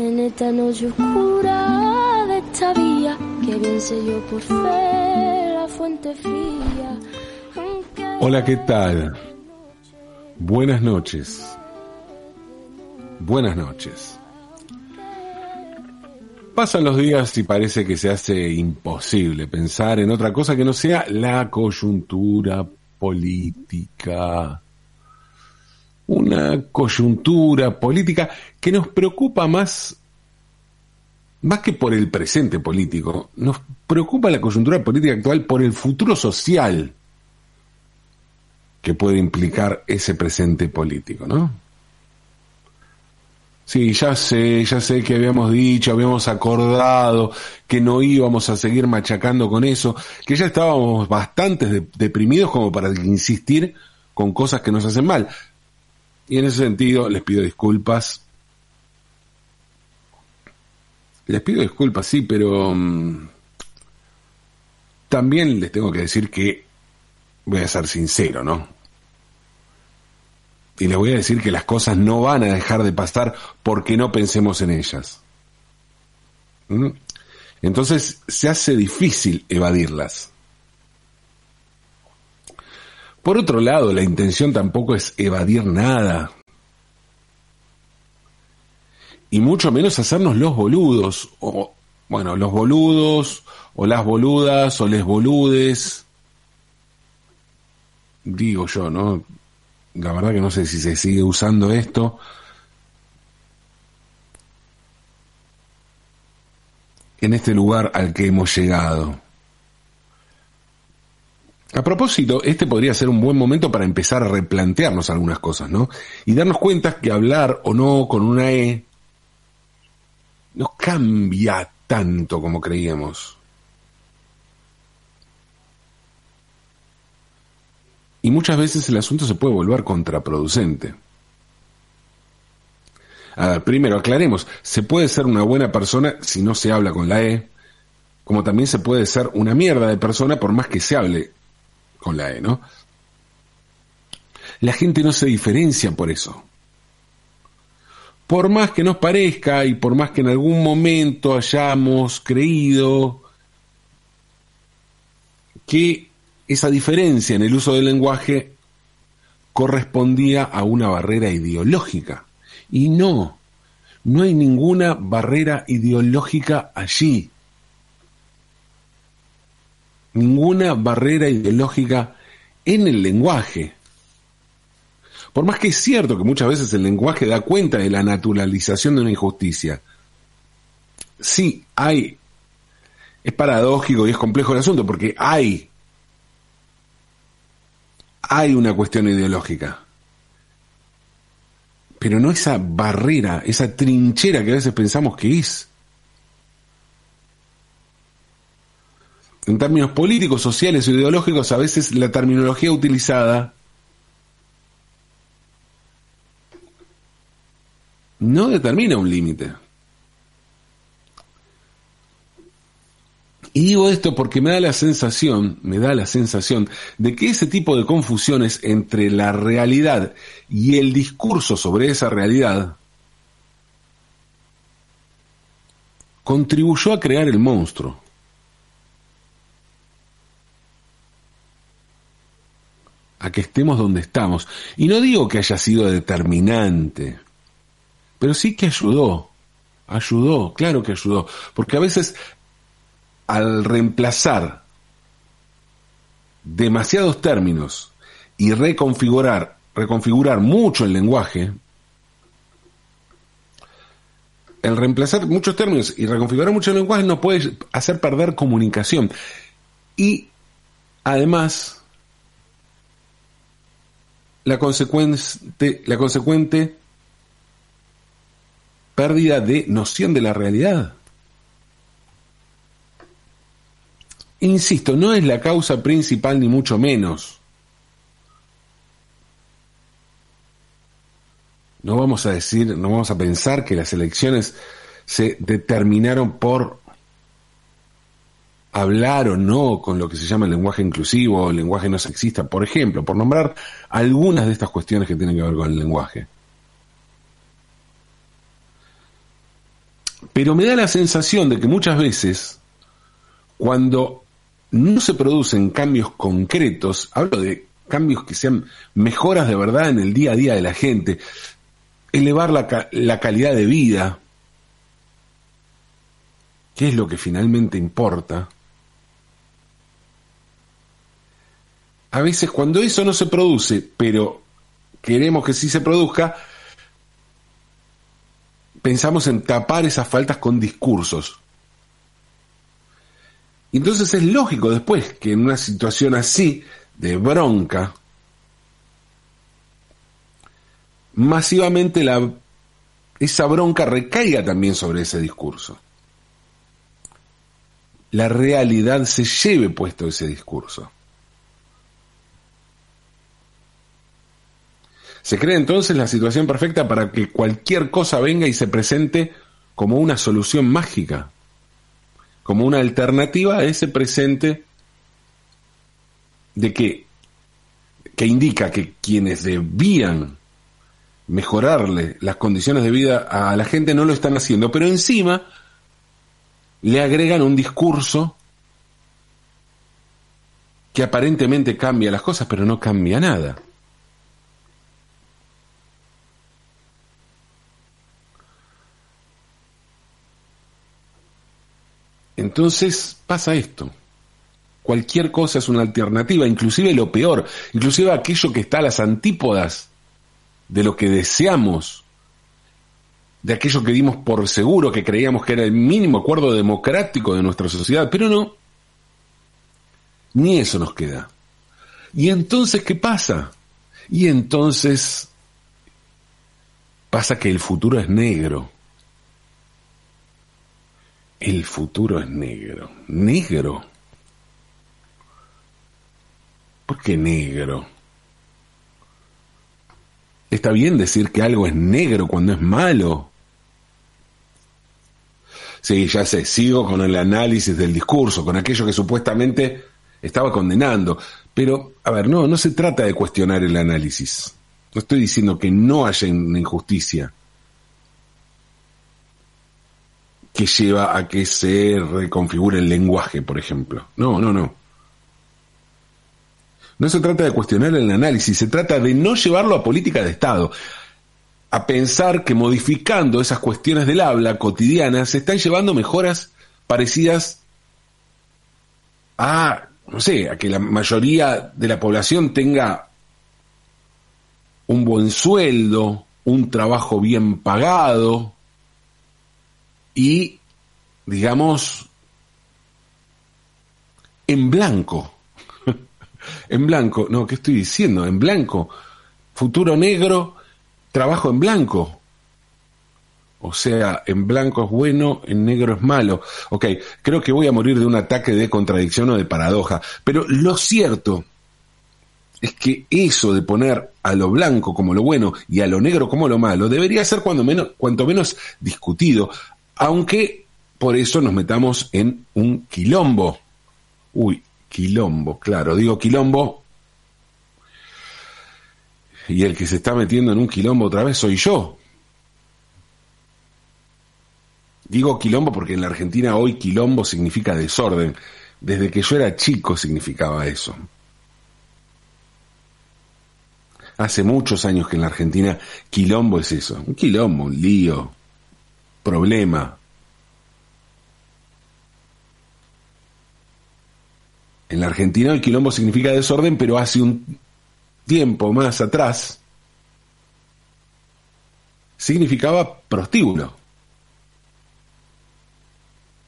en esta noche oscura de esta vía, que bien sé yo por fe la fuente fría. Hola, ¿qué tal? Buenas noches. Buenas noches. Pasan los días y parece que se hace imposible pensar en otra cosa que no sea la coyuntura política. Una coyuntura política que nos preocupa más, más que por el presente político, nos preocupa la coyuntura política actual por el futuro social que puede implicar ese presente político, ¿no? Sí, ya sé, ya sé que habíamos dicho, habíamos acordado que no íbamos a seguir machacando con eso, que ya estábamos bastante deprimidos como para insistir con cosas que nos hacen mal. Y en ese sentido les pido disculpas. Les pido disculpas, sí, pero mm, también les tengo que decir que voy a ser sincero, ¿no? y le voy a decir que las cosas no van a dejar de pasar porque no pensemos en ellas. ¿Mm? Entonces se hace difícil evadirlas. Por otro lado, la intención tampoco es evadir nada. Y mucho menos hacernos los boludos, o bueno, los boludos, o las boludas, o les boludes. Digo yo, ¿no? la verdad que no sé si se sigue usando esto. en este lugar al que hemos llegado. A propósito, este podría ser un buen momento para empezar a replantearnos algunas cosas, ¿no? Y darnos cuenta que hablar o no con una E no cambia tanto como creíamos. Y muchas veces el asunto se puede volver contraproducente. primero, aclaremos, se puede ser una buena persona si no se habla con la E, como también se puede ser una mierda de persona por más que se hable con la E, ¿no? La gente no se diferencia por eso. Por más que nos parezca y por más que en algún momento hayamos creído que esa diferencia en el uso del lenguaje correspondía a una barrera ideológica. Y no, no hay ninguna barrera ideológica allí. Ninguna barrera ideológica en el lenguaje. Por más que es cierto que muchas veces el lenguaje da cuenta de la naturalización de una injusticia. Sí, hay. Es paradójico y es complejo el asunto porque hay hay una cuestión ideológica. Pero no esa barrera, esa trinchera que a veces pensamos que es. En términos políticos, sociales o ideológicos, a veces la terminología utilizada no determina un límite. Y digo esto porque me da la sensación, me da la sensación de que ese tipo de confusiones entre la realidad y el discurso sobre esa realidad contribuyó a crear el monstruo. Que estemos donde estamos. Y no digo que haya sido determinante, pero sí que ayudó. Ayudó, claro que ayudó. Porque a veces al reemplazar demasiados términos y reconfigurar, reconfigurar mucho el lenguaje, el reemplazar muchos términos y reconfigurar mucho el lenguaje nos puede hacer perder comunicación. Y además, la consecuente, la consecuente pérdida de noción de la realidad. Insisto, no es la causa principal ni mucho menos. No vamos a decir, no vamos a pensar que las elecciones se determinaron por hablar o no con lo que se llama el lenguaje inclusivo o el lenguaje no sexista, por ejemplo, por nombrar algunas de estas cuestiones que tienen que ver con el lenguaje. Pero me da la sensación de que muchas veces, cuando no se producen cambios concretos, hablo de cambios que sean mejoras de verdad en el día a día de la gente, elevar la, la calidad de vida, que es lo que finalmente importa, a veces cuando eso no se produce, pero queremos que sí se produzca, pensamos en tapar esas faltas con discursos. Entonces es lógico después que en una situación así, de bronca, masivamente esa bronca recaiga también sobre ese discurso. La realidad se lleve puesto ese discurso. Se crea entonces la situación perfecta para que cualquier cosa venga y se presente como una solución mágica, como una alternativa a ese presente de que, que indica que quienes debían mejorarle las condiciones de vida a la gente no lo están haciendo, pero encima le agregan un discurso que aparentemente cambia las cosas, pero no cambia nada. Entonces pasa esto. Cualquier cosa es una alternativa, inclusive lo peor, inclusive aquello que está a las antípodas de lo que deseamos, de aquello que dimos por seguro, que creíamos que era el mínimo acuerdo democrático de nuestra sociedad, pero no, ni eso nos queda. ¿Y entonces qué pasa? Y entonces pasa que el futuro es negro el futuro es negro. ¿Negro? ¿Por qué negro? Está bien decir que algo es negro cuando es malo. Sí, ya sé, sigo con el análisis del discurso, con aquello que supuestamente estaba condenando. Pero, a ver, no, no se trata de cuestionar el análisis. No estoy diciendo que no haya injusticia. Que lleva a que se reconfigure el lenguaje, por ejemplo. No, no, no. No se trata de cuestionar el análisis, se trata de no llevarlo a política de Estado, a pensar que modificando esas cuestiones del habla cotidiana se están llevando mejoras parecidas a, no sé, a que la mayoría de la población tenga un buen sueldo, un trabajo bien pagado, y, digamos, en blanco. en blanco, no, ¿qué estoy diciendo? En blanco. Futuro negro, trabajo en blanco. O sea, en blanco es bueno, en negro es malo. Ok, creo que voy a morir de un ataque de contradicción o de paradoja. Pero lo cierto es que eso de poner a lo blanco como lo bueno y a lo negro como lo malo debería ser cuando menos, cuanto menos discutido, aunque por eso nos metamos en un quilombo. Uy, quilombo, claro, digo quilombo. Y el que se está metiendo en un quilombo otra vez soy yo. Digo quilombo porque en la Argentina hoy quilombo significa desorden. Desde que yo era chico significaba eso. Hace muchos años que en la Argentina quilombo es eso. Un quilombo, un lío, problema. En la Argentina el quilombo significa desorden, pero hace un tiempo más atrás significaba prostíbulo.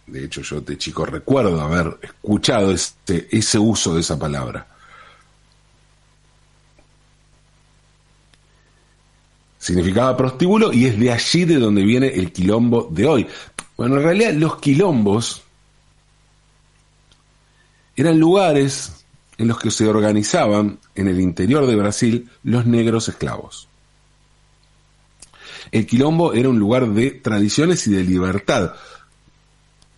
De hecho, yo de chico recuerdo haber escuchado este, ese uso de esa palabra. Significaba prostíbulo y es de allí de donde viene el quilombo de hoy. Bueno, en realidad los quilombos eran lugares en los que se organizaban en el interior de Brasil los negros esclavos. El quilombo era un lugar de tradiciones y de libertad,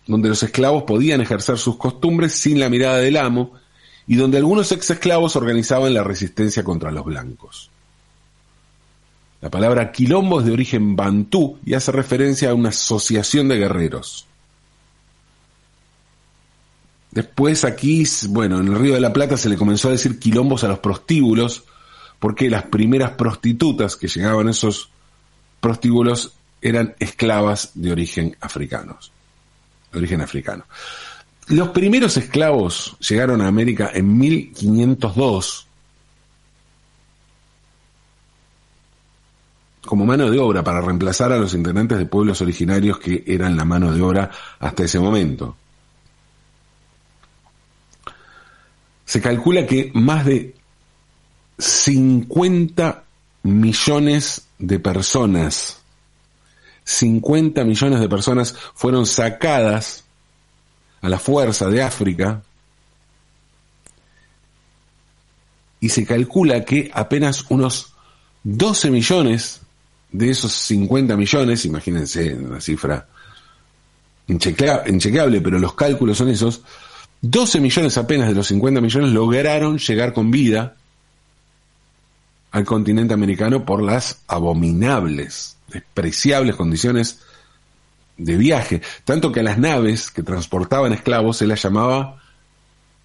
donde los esclavos podían ejercer sus costumbres sin la mirada del amo y donde algunos ex esclavos organizaban la resistencia contra los blancos. La palabra quilombo es de origen bantú y hace referencia a una asociación de guerreros. Después aquí, bueno, en el Río de la Plata se le comenzó a decir quilombos a los prostíbulos, porque las primeras prostitutas que llegaban a esos prostíbulos eran esclavas de origen africanos. De origen africano. Los primeros esclavos llegaron a América en 1502 como mano de obra para reemplazar a los integrantes de pueblos originarios que eran la mano de obra hasta ese momento. Se calcula que más de 50 millones de personas, 50 millones de personas fueron sacadas a la fuerza de África y se calcula que apenas unos 12 millones de esos 50 millones, imagínense una cifra inchequeable, pero los cálculos son esos, 12 millones apenas de los 50 millones lograron llegar con vida al continente americano por las abominables, despreciables condiciones de viaje, tanto que a las naves que transportaban esclavos se las llamaba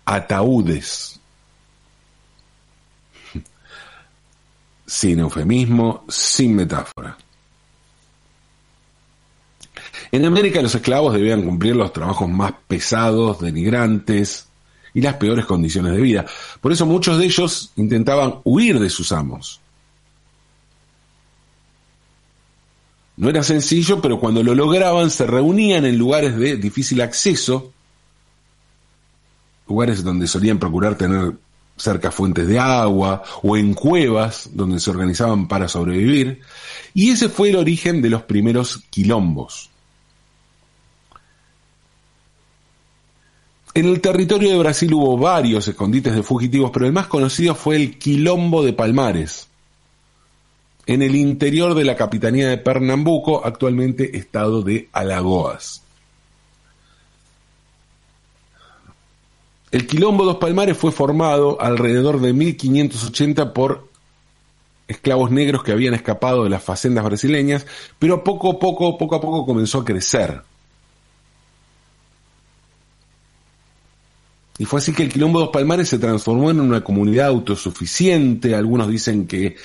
ataúdes. Sin eufemismo, sin metáfora. En América los esclavos debían cumplir los trabajos más pesados, denigrantes y las peores condiciones de vida. Por eso muchos de ellos intentaban huir de sus amos. No era sencillo, pero cuando lo lograban se reunían en lugares de difícil acceso, lugares donde solían procurar tener cerca fuentes de agua o en cuevas donde se organizaban para sobrevivir, y ese fue el origen de los primeros quilombos. En el territorio de Brasil hubo varios escondites de fugitivos, pero el más conocido fue el Quilombo de Palmares, en el interior de la capitanía de Pernambuco, actualmente estado de Alagoas. El Quilombo Dos Palmares fue formado alrededor de 1580 por esclavos negros que habían escapado de las facendas brasileñas, pero poco a poco, poco a poco comenzó a crecer. Y fue así que el Quilombo Dos Palmares se transformó en una comunidad autosuficiente, algunos dicen que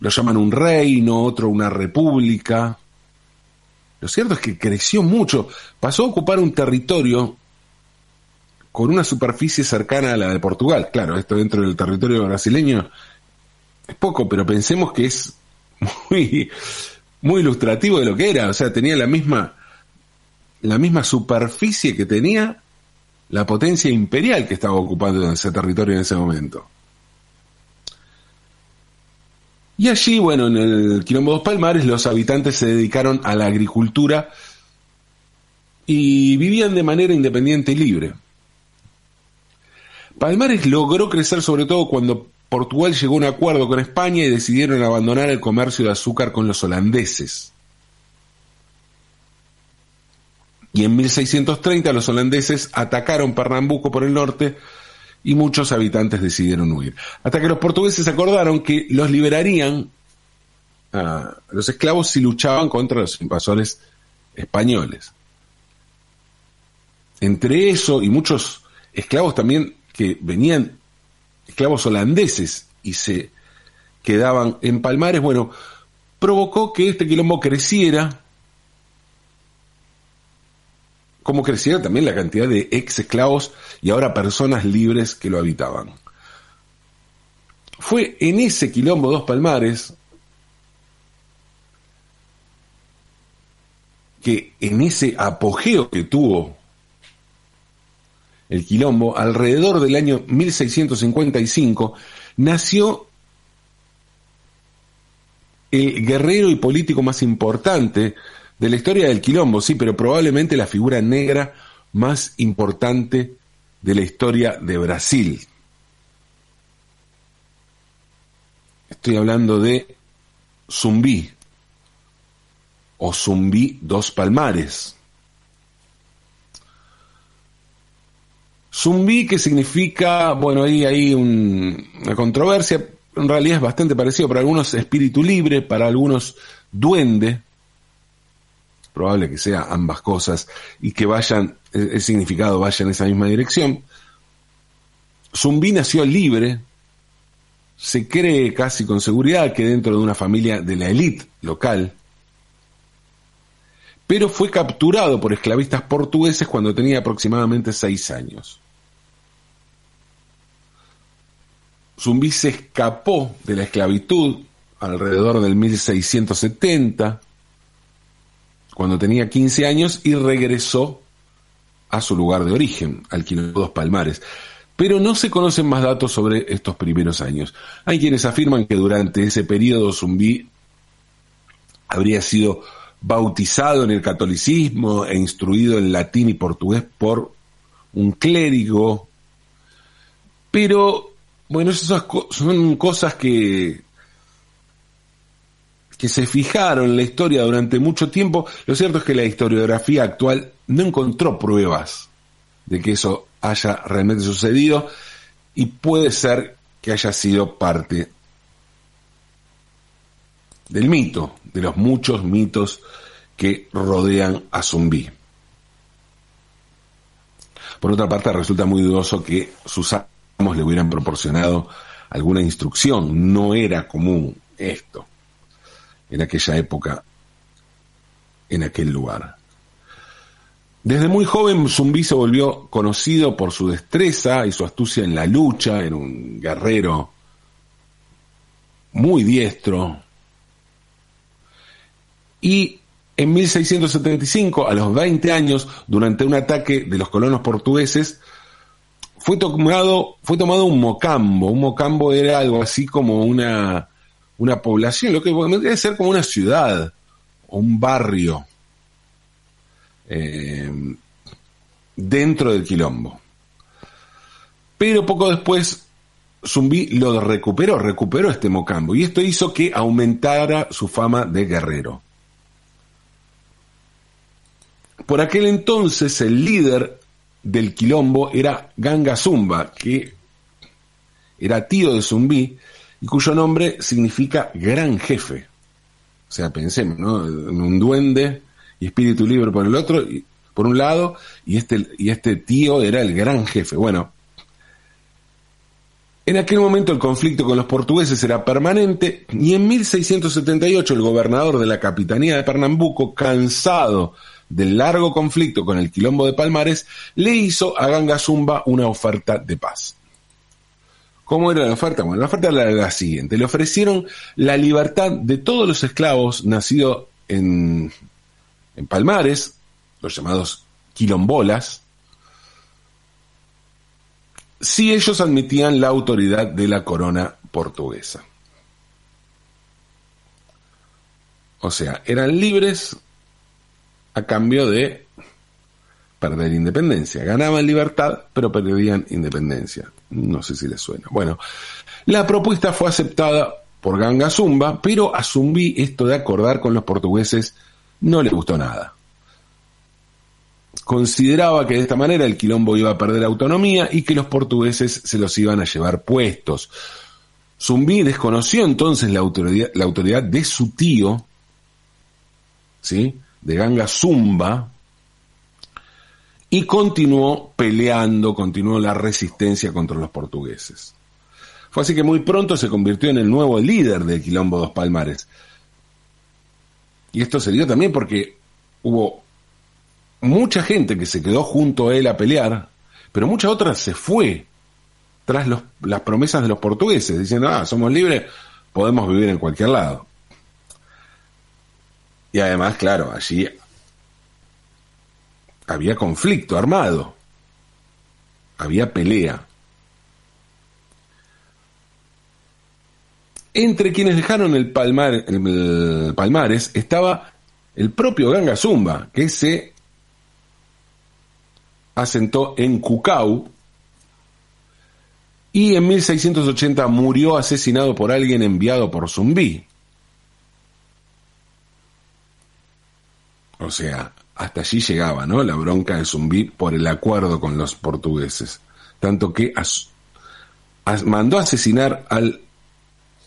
lo llaman un reino, otro una república. Lo cierto es que creció mucho, pasó a ocupar un territorio con una superficie cercana a la de Portugal. Claro, esto dentro del territorio brasileño es poco, pero pensemos que es muy, ilustrativo de lo que era. O sea, tenía la misma, la misma superficie que tenía la potencia imperial que estaba ocupando ese territorio en ese momento. Y allí, bueno, en el Quilombo dos Palmares, los habitantes se dedicaron a la agricultura y vivían de manera independiente y libre. Palmares logró crecer sobre todo cuando Portugal llegó a un acuerdo con España y decidieron abandonar el comercio de azúcar con los holandeses. Y en 1630 los holandeses atacaron Pernambuco por el norte y muchos habitantes decidieron huir. Hasta que los portugueses acordaron que los liberarían a los esclavos si luchaban contra los invasores españoles. Entre eso y muchos esclavos también que venían esclavos holandeses y se quedaban en Palmares, bueno, provocó que este quilombo creciera, como creciera también la cantidad de ex esclavos y ahora personas libres que lo habitaban. Fue en ese quilombo dos Palmares que en ese apogeo que tuvo el quilombo, alrededor del año 1655, nació el guerrero y político más importante de la historia del quilombo, sí, pero probablemente la figura negra más importante de la historia de Brasil. Estoy hablando de Zumbi o Zumbi dos Palmares. Zumbi, que significa, bueno, ahí hay una controversia, en realidad es bastante parecido, para algunos espíritu libre, para algunos duende, probable que sea ambas cosas y que vayan, el significado vaya en esa misma dirección. Zumbi nació libre, se cree casi con seguridad que dentro de una familia de la élite local, pero fue capturado por esclavistas portugueses cuando tenía aproximadamente seis años. Zumbi se escapó de la esclavitud alrededor del 1670, cuando tenía 15 años, y regresó a su lugar de origen, al Quilombo Dos Palmares. Pero no se conocen más datos sobre estos primeros años. Hay quienes afirman que durante ese periodo Zumbi habría sido bautizado en el catolicismo e instruido en latín y portugués por un clérigo. Pero, bueno, esas son cosas que, que se fijaron en la historia durante mucho tiempo. Lo cierto es que la historiografía actual no encontró pruebas de que eso haya realmente sucedido y puede ser que haya sido parte del mito, de los muchos mitos que rodean a Zumbi. Por otra parte, resulta muy dudoso que sus amos le hubieran proporcionado alguna instrucción. No era común esto en aquella época, en aquel lugar. Desde muy joven Zumbi se volvió conocido por su destreza y su astucia en la lucha, era un guerrero muy diestro. Y en 1675, a los 20 años, durante un ataque de los colonos portugueses, fue tomado, fue tomado un mocambo. Un mocambo era algo así como una, una población, lo que debe ser como una ciudad o un barrio eh, dentro del quilombo. Pero poco después Zumbi lo recuperó, recuperó este mocambo y esto hizo que aumentara su fama de guerrero. Por aquel entonces el líder del quilombo era Ganga Zumba, que era tío de Zumbi y cuyo nombre significa gran jefe. O sea, pensemos, ¿no? En un duende y espíritu libre por el otro, y, por un lado, y este, y este tío era el gran jefe. Bueno, en aquel momento el conflicto con los portugueses era permanente y en 1678 el gobernador de la capitanía de Pernambuco, cansado del largo conflicto con el quilombo de Palmares, le hizo a Ganga Zumba una oferta de paz. ¿Cómo era la oferta? Bueno, la oferta era la siguiente. Le ofrecieron la libertad de todos los esclavos nacidos en, en Palmares, los llamados quilombolas, si ellos admitían la autoridad de la corona portuguesa. O sea, eran libres a cambio de perder independencia. Ganaban libertad, pero perdían independencia. No sé si les suena. Bueno, la propuesta fue aceptada por Ganga Zumba, pero a Zumbi esto de acordar con los portugueses no le gustó nada. Consideraba que de esta manera el quilombo iba a perder autonomía y que los portugueses se los iban a llevar puestos. Zumbi desconoció entonces la autoridad, la autoridad de su tío, ¿sí? De Ganga Zumba, y continuó peleando, continuó la resistencia contra los portugueses. Fue así que muy pronto se convirtió en el nuevo líder del Quilombo Dos Palmares. Y esto se dio también porque hubo mucha gente que se quedó junto a él a pelear, pero mucha otra se fue tras las promesas de los portugueses, diciendo, ah, somos libres, podemos vivir en cualquier lado. Y además, claro, allí había conflicto armado, había pelea. Entre quienes dejaron el, palmar, Palmares estaba el propio Ganga Zumba, que se asentó en Cucau y en 1680 murió asesinado por alguien enviado por Zumbi. O sea, hasta allí llegaba, ¿no? La bronca de Zumbi por el acuerdo con los portugueses. Tanto que mandó asesinar al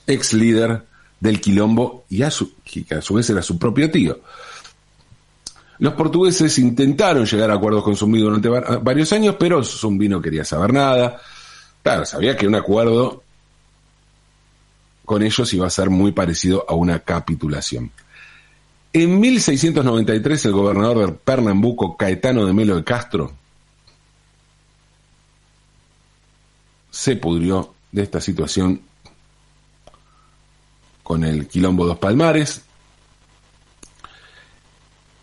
ex líder del quilombo y a su, que a su vez era su propio tío. Los portugueses intentaron llegar a acuerdos con Zumbi durante varios años, pero Zumbi no quería saber nada. Claro, sabía que un acuerdo con ellos iba a ser muy parecido a una capitulación. En 1693 el gobernador de Pernambuco, Caetano de Melo de Castro, se pudrió de esta situación con el Quilombo Dos Palmares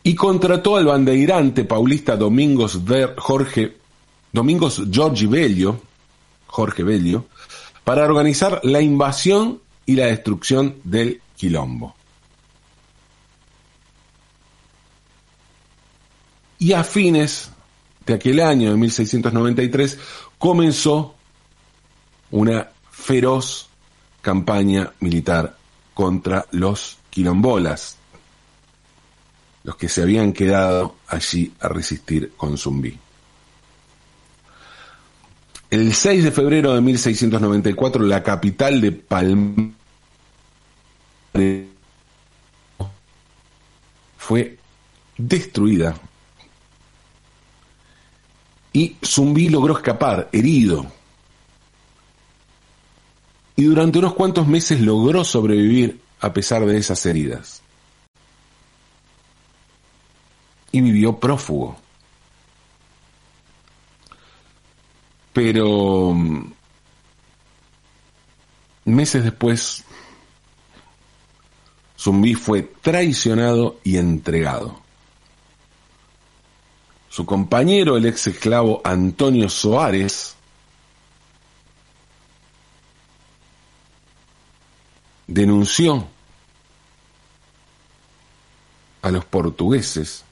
y contrató al bandeirante paulista Domingos Jorge Domingos Giorgi Jorge Bellio, para organizar la invasión y la destrucción del Quilombo. Y a fines de aquel año, de 1693, comenzó una feroz campaña militar contra los quilombolas, los que se habían quedado allí a resistir con Zumbí. El 6 de febrero de 1694, la capital de Palma fue destruida y Zumbí logró escapar herido. Y durante unos cuantos meses logró sobrevivir a pesar de esas heridas. Y vivió prófugo. Pero mm, meses después, Zumbí fue traicionado y entregado. Su compañero, el ex esclavo Antonio Soares, denunció a los portugueses,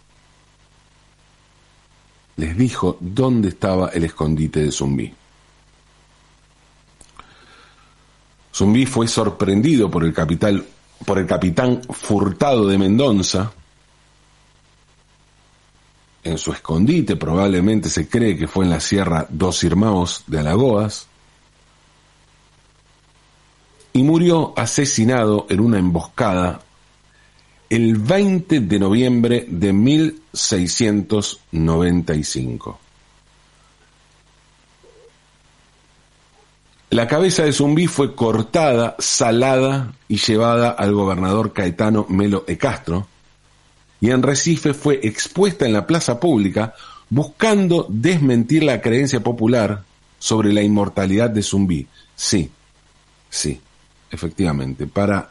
les dijo dónde estaba el escondite de Zumbí. Zumbí fue sorprendido por el, capital, por el capitán Furtado de Mendoza, en su escondite, probablemente se cree que fue en la Sierra Dos Irmãos de Alagoas, y murió asesinado en una emboscada el 20 de noviembre de 1695. La cabeza de Zumbí fue cortada, salada y llevada al gobernador Caetano Melo e Castro, y en Recife fue expuesta en la plaza pública buscando desmentir la creencia popular sobre la inmortalidad de Zumbí. Sí, sí, efectivamente, para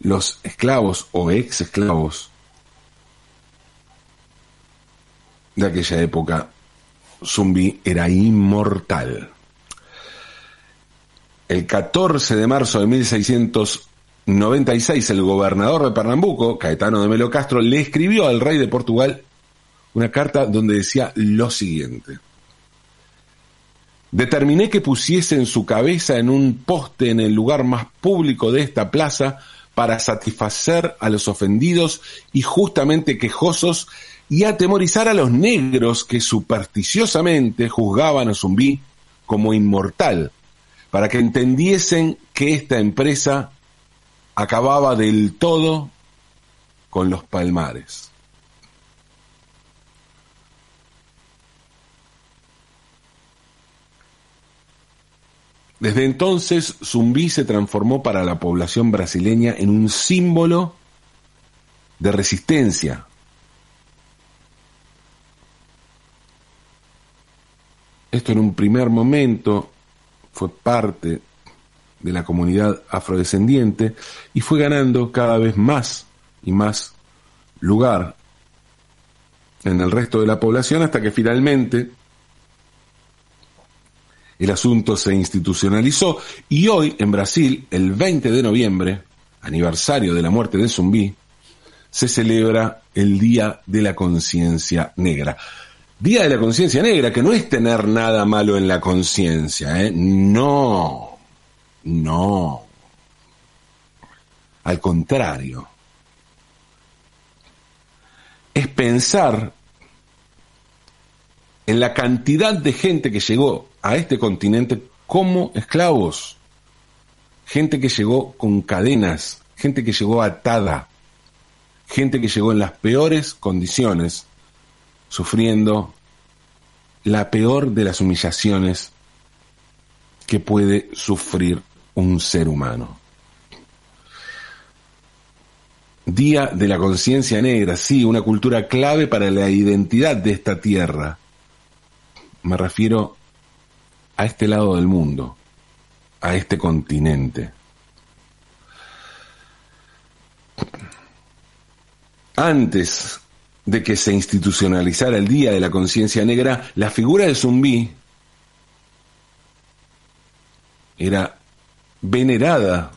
los esclavos o ex esclavos de aquella época, Zumbi era inmortal. El 14 de marzo de 1696, el gobernador de Pernambuco, Caetano de Melo Castro, le escribió al rey de Portugal una carta donde decía lo siguiente. Determiné que pusiese en su cabeza en un poste en el lugar más público de esta plaza para satisfacer a los ofendidos y justamente quejosos y atemorizar a los negros que supersticiosamente juzgaban a Zumbí como inmortal, para que entendiesen que esta empresa acababa del todo con los palmares. Desde entonces, Zumbí se transformó para la población brasileña en un símbolo de resistencia. Esto en un primer momento fue parte de la comunidad afrodescendiente y fue ganando cada vez más y más lugar en el resto de la población hasta que finalmente el asunto se institucionalizó y hoy en Brasil, el 20 de noviembre, aniversario de la muerte de Zumbí, se celebra el Día de la Conciencia Negra. Día de la Conciencia Negra, que no es tener nada malo en la conciencia, ¿eh? No, no. Al contrario. Es pensar en la cantidad de gente que llegó a este continente como esclavos. gente que llegó con cadenas, gente que llegó atada, gente que llegó en las peores condiciones, sufriendo la peor de las humillaciones que puede sufrir un ser humano. Día de la conciencia negra, sí, una cultura clave para la identidad de esta tierra. Me refiero a este lado del mundo, a este continente. Antes de que se institucionalizara el Día de la Conciencia Negra, la figura de Zumbí era venerada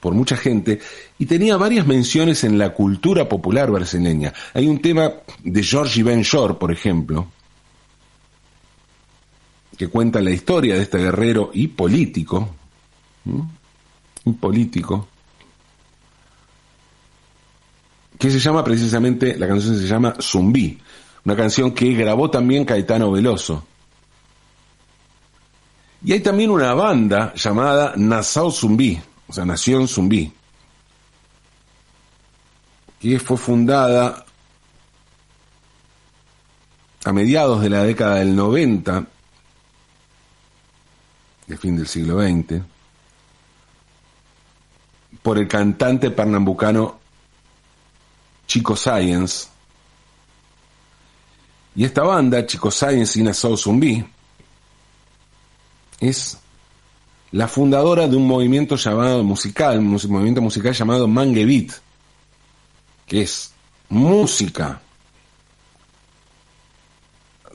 por mucha gente y tenía varias menciones en la cultura popular brasileña. Hay un tema de George Ben Shore, por ejemplo, que cuenta la historia de este guerrero y político, y político, que se llama precisamente, la canción se llama Zumbí, una canción que grabó también Caetano Veloso. Y hay también una banda llamada Nassau Zumbí, o sea, Nación Zumbí, que fue fundada a mediados de la década del 90, del fin del siglo XX, por el cantante pernambucano Chico Science. Y esta banda, Chico Science y Nassau Zumbí, es la fundadora de un movimiento llamado musical, un movimiento musical llamado Mangue Beat, que es música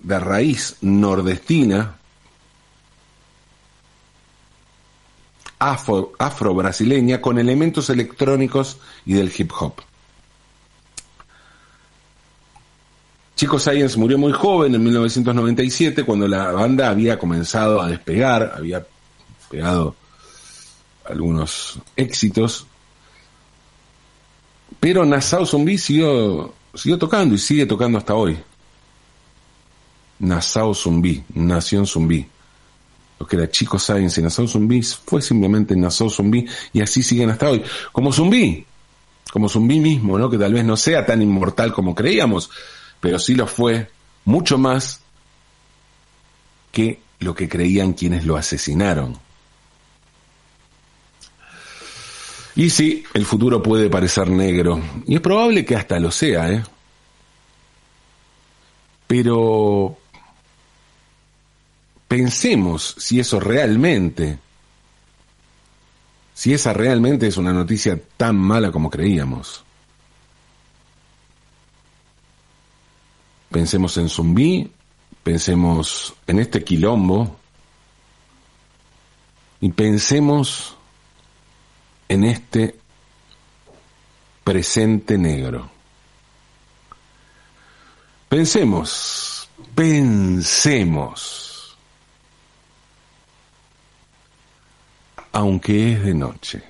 de raíz nordestina, afro, afro-brasileña, con elementos electrónicos y del hip hop. Chico Science murió muy joven en 1997 cuando la banda había comenzado a despegar, había pegado algunos éxitos. Pero Nassau Zombie siguió, tocando y sigue tocando hasta hoy. Nassau Zombie, Nación Zombie. Lo que era Chico Science y Nassau Zombie fue simplemente Nassau Zombie y así siguen hasta hoy. Como Zombie, como Zombie mismo, ¿no? Que tal vez no sea tan inmortal como creíamos, pero sí lo fue mucho más que lo que creían quienes lo asesinaron. Y sí, el futuro puede parecer negro, y es probable que hasta lo sea, ¿eh? Pero pensemos si eso realmente, si esa realmente es una noticia tan mala como creíamos. Pensemos en Zumbí, pensemos en este quilombo y pensemos en este presente negro. Pensemos, pensemos, aunque es de noche.